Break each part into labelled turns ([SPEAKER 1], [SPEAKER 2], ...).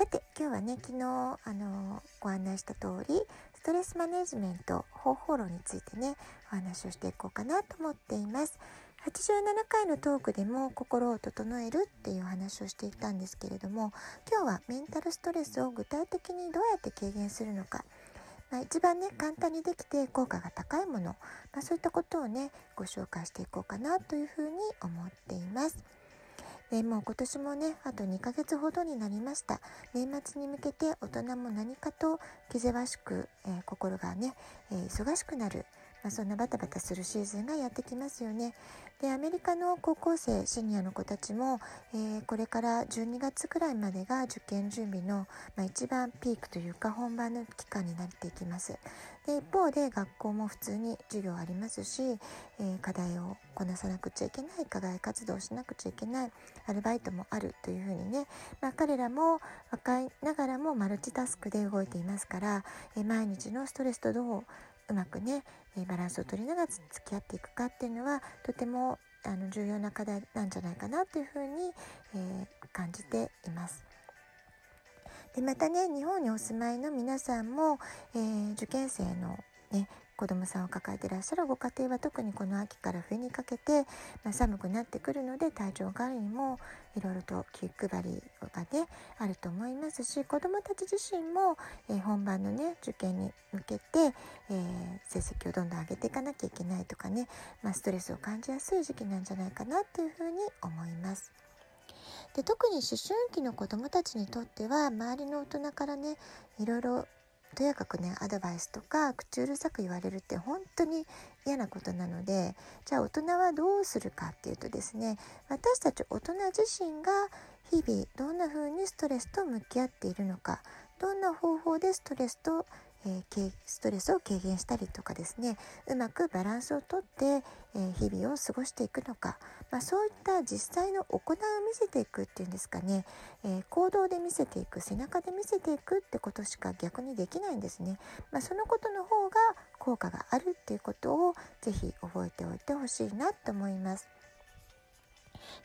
[SPEAKER 1] さて今日はね昨日あのご案内した通りストレスマネジメント方法論についてねお話をしていこうかなと思っています。87回のトークでも心を整えるっていう話をしていたんですけれども今日はメンタルストレスを具体的にどうやって軽減するのか。まあ、一番ね簡単にできて効果が高いもの、まあ、そういったことをねご紹介していこうかなというふうに思っています。えもう今年もねあと2ヶ月ほどになりました。年末に向けて大人も何かと気ぜわしく、えー、心がね、えー、忙しくなる。まあ、そんなバタバタするシーズンがやってきますよね。でアメリカの高校生シニアの子たちも、えー、これから12月くらいまでが受験準備の、まあ、一番ピークというか本番の期間になっていきます。で一方で学校も普通に授業ありますし、えー、課題をこなさなくちゃいけない課外活動をしなくちゃいけないアルバイトもあるというふうにね、まあ、彼らも若いながらもマルチタスクで動いていますから、えー、毎日のストレスとどううまくね、えバランスを取りながら付き合っていくかっていうのはとてもあの重要な課題なんじゃないかなというふうに、えー、感じています。でまたね日本にお住まいの皆さんも、えー、受験生のね子供さんを抱えていらっしゃるご家庭は特にこの秋から冬にかけて、まあ、寒くなってくるので体調管理にもいろいろと気配りがねあると思いますし子供たち自身も、えー、本番のね受験に向けて、えー、成績をどんどん上げていかなきゃいけないとかね、まあ、ストレスを感じやすい時期なんじゃないかなというふうに思います。で特に思春期の子どもたちにとっては周りの大人からねいろいろとやかくねアドバイスとか口うるさく言われるって本当に嫌なことなのでじゃあ大人はどうするかっていうとですね私たち大人自身が日々どんな風にストレスと向き合っているのかどんな方法でストレスとえー、ストレスを軽減したりとかですねうまくバランスをとって、えー、日々を過ごしていくのか、まあ、そういった実際の行いを見せていくっていうんですかね、えー、行動で見せていく背中で見せていくってことしか逆にできないんですね。まあ、そのことの方が効果があるっていうことをぜひ覚えておいてほしいなと思います。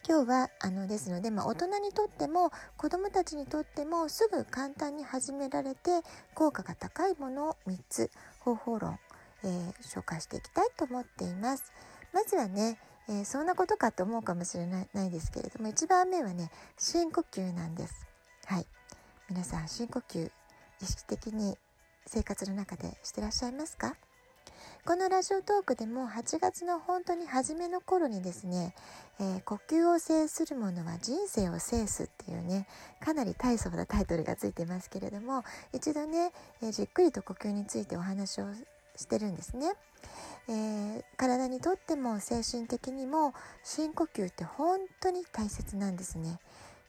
[SPEAKER 1] 今日はあのですので、まあ、大人にとっても子どもたちにとってもすぐ簡単に始められて効果が高いものを3つ方法論、えー、紹介していきたいと思っています。まずはね、えー、そんなことかと思うかもしれないですけれども1番目はね深呼吸なんです。はい皆さん深呼吸意識的に生活の中でしてらっしゃいますか？このラジオトークでも8月の本当に初めの頃にですね、えー、呼吸を制する者は人生を制すっていうね、かなり大層なタイトルがついてますけれども、一度ね、えー、じっくりと呼吸についてお話をしてるんですね。えー、体にとっても精神的にも深呼吸って本当に大切なんですね。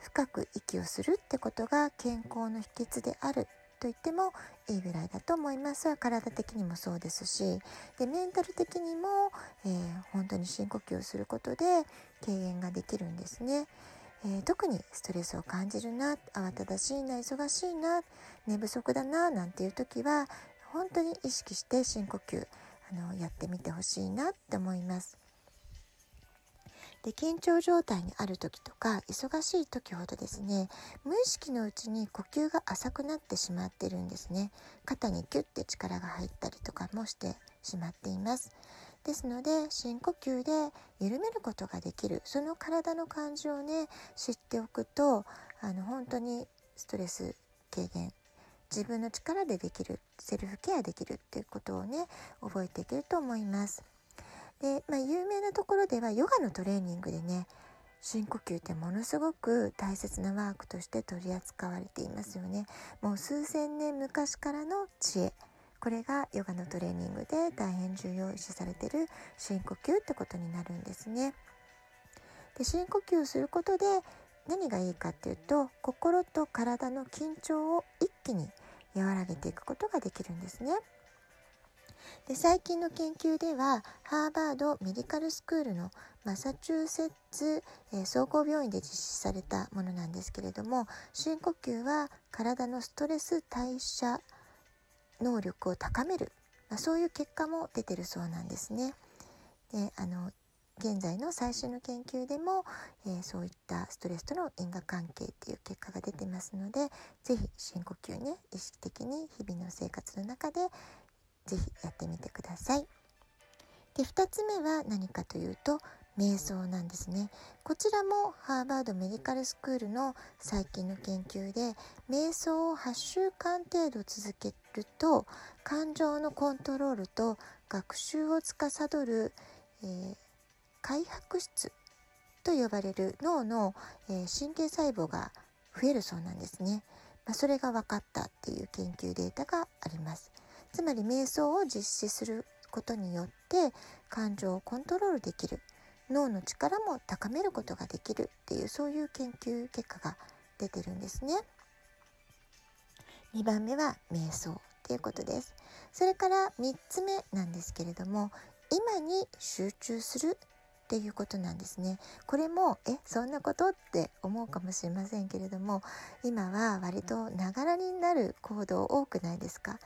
[SPEAKER 1] 深く息をするってことが健康の秘訣であると言ってもいいぐらいだと思います体的にもそうですしでメンタル的にも、えー、本当に深呼吸をすることで軽減ができるんですね。えー、特にストレスを感じるな慌ただしいな忙しいな寝不足だななんていう時は本当に意識して深呼吸あのやってみてほしいなって思います。で緊張状態にある時とか忙しい時ほどですね無意識のうちに呼吸が浅くなってしまってるんですね肩にキュッて力が入ったりとかもしてしまっていますですので深呼吸で緩めることができるその体の感じをね知っておくとあの本当にストレス軽減自分の力でできるセルフケアできるっていうことをね覚えていけると思います。で、まあ、有名なところではヨガのトレーニングでね深呼吸ってものすごく大切なワークとして取り扱われていますよね。もう数千年昔からの知恵これがヨガのトレーニングで大変重要視されてる深呼吸ってことになるんですね。で深呼吸をすることで何がいいかっていうと心と体の緊張を一気に和らげていくことができるんですね。で最近の研究ではハーバードメディカルスクールのマサチューセッツ、え、総合病院で実施されたものなんですけれども深呼吸は体のストレス代謝能力を高める、まあ、そういう結果も出てるそうなんですね。であの現在の最新の研究でも、えー、そういったストレスとの因果関係っていう結果が出てますので是非深呼吸ね意識的に日々の生活の中で是非やってみてください。で2つ目は何かというと瞑想なんですね。こちらもハーバードメディカルスクールの最近の研究で瞑想を8週間程度続けると感情のコントロールと学習を司る、えー、開白質と呼ばれる脳の、えー、神経細胞が増えるそうなんですね、まあ、それが分かったっていう研究データがあります。つまり瞑想を実施することによって感情をコントロールできる脳の力も高めることができるっていうそういう研究結果が出てるんですね。2番目は瞑想っていうことです。それから3つ目なんですけれども今に集中するっていうことなんですね。これもえそんなことって思うかもしれませんけれども今は割とながらになる行動多くないですか？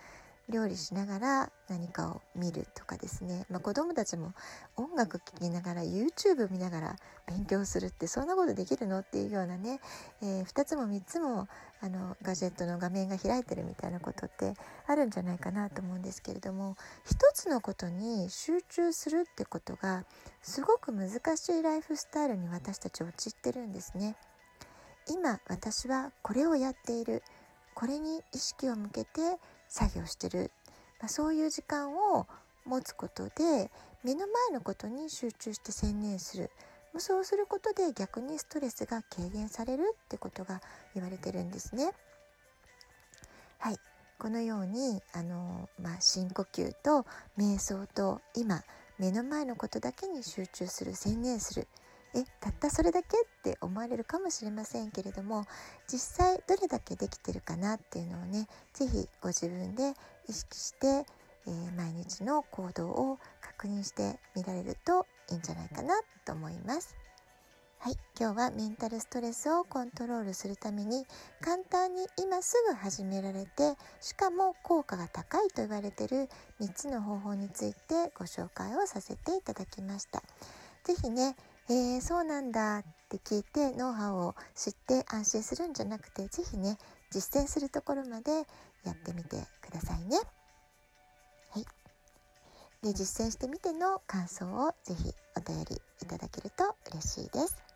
[SPEAKER 1] 料理しながら何かを見るとかですね、まあ、子どもたちも音楽聴きながら YouTube 見ながら勉強するってそんなことできるのっていうようなね、えー、2つも3つもあのガジェットの画面が開いてるみたいなことってあるんじゃないかなと思うんですけれども一つのことに集中するってことがすごく難しいライフスタイルに私たち陥ってるんですね。今私はこれをやっているこれに意識を向けて作業してる、まあ、そういう時間を持つことで目の前のことに集中して専念する。そうすることで逆にストレスが軽減されるってことが言われてるんですね。はい。このようにあの、まあ、深呼吸と瞑想と今目の前のことだけに集中する専念する。えたったそれだけ？って思われるかもしれませんけれども実際どれだけできてるかなっていうのをね是非ご自分で意識して、えー、毎日の行動を確認してみられるといいんじゃないかなと思います。はい、今日はメンタルストレスをコントロールするために簡単に今すぐ始められてしかも効果が高いと言われてる3つの方法についてご紹介をさせていただきました。是非ねえー、そうなんだって聞いてノウハウを知って安心するんじゃなくて是非ね実践するところまでやってみてくださいね。はい、で実践してみての感想を是非お便りいただけると嬉しいです。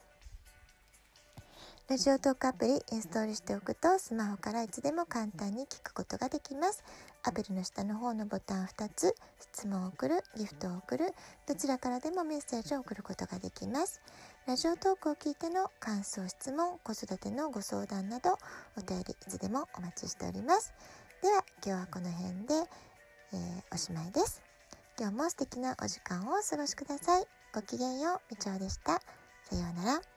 [SPEAKER 1] ラジオトークアプリインストールしておくとスマホからいつでも簡単に聞くことができます。アプリの下の方のボタン2つ、質問を送る、ギフトを送る、どちらからでもメッセージを送ることができます。ラジオトークを聞いての感想、質問、子育てのご相談などお便りいつでもお待ちしております。では今日はこの辺で、えー、おしまいです。今日も素敵なお時間をお過ごしください。ごきげんよう、みちおでした。さようなら。